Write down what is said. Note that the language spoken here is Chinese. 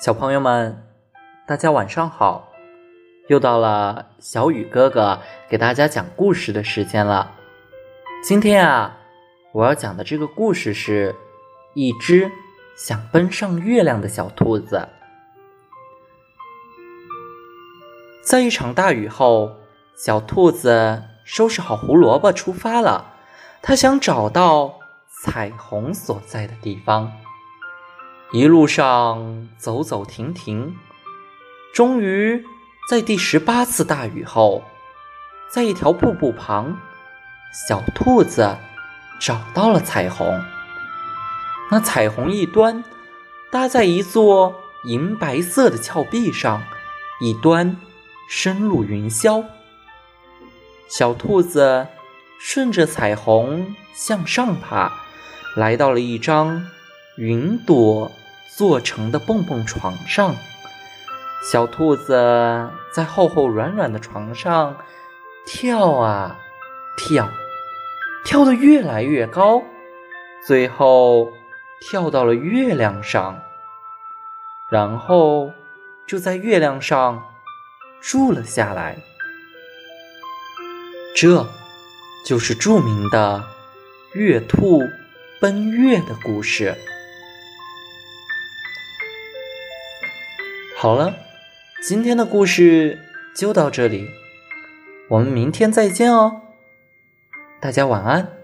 小朋友们，大家晚上好！又到了小雨哥哥给大家讲故事的时间了。今天啊，我要讲的这个故事是一只想奔上月亮的小兔子。在一场大雨后，小兔子收拾好胡萝卜出发了。它想找到彩虹所在的地方。一路上走走停停，终于在第十八次大雨后，在一条瀑布旁，小兔子找到了彩虹。那彩虹一端搭在一座银白色的峭壁上，一端深入云霄。小兔子顺着彩虹向上爬，来到了一张云朵。做成的蹦蹦床上，小兔子在厚厚软软的床上跳啊跳，跳得越来越高，最后跳到了月亮上，然后就在月亮上住了下来。这就是著名的月兔奔月的故事。好了，今天的故事就到这里，我们明天再见哦，大家晚安。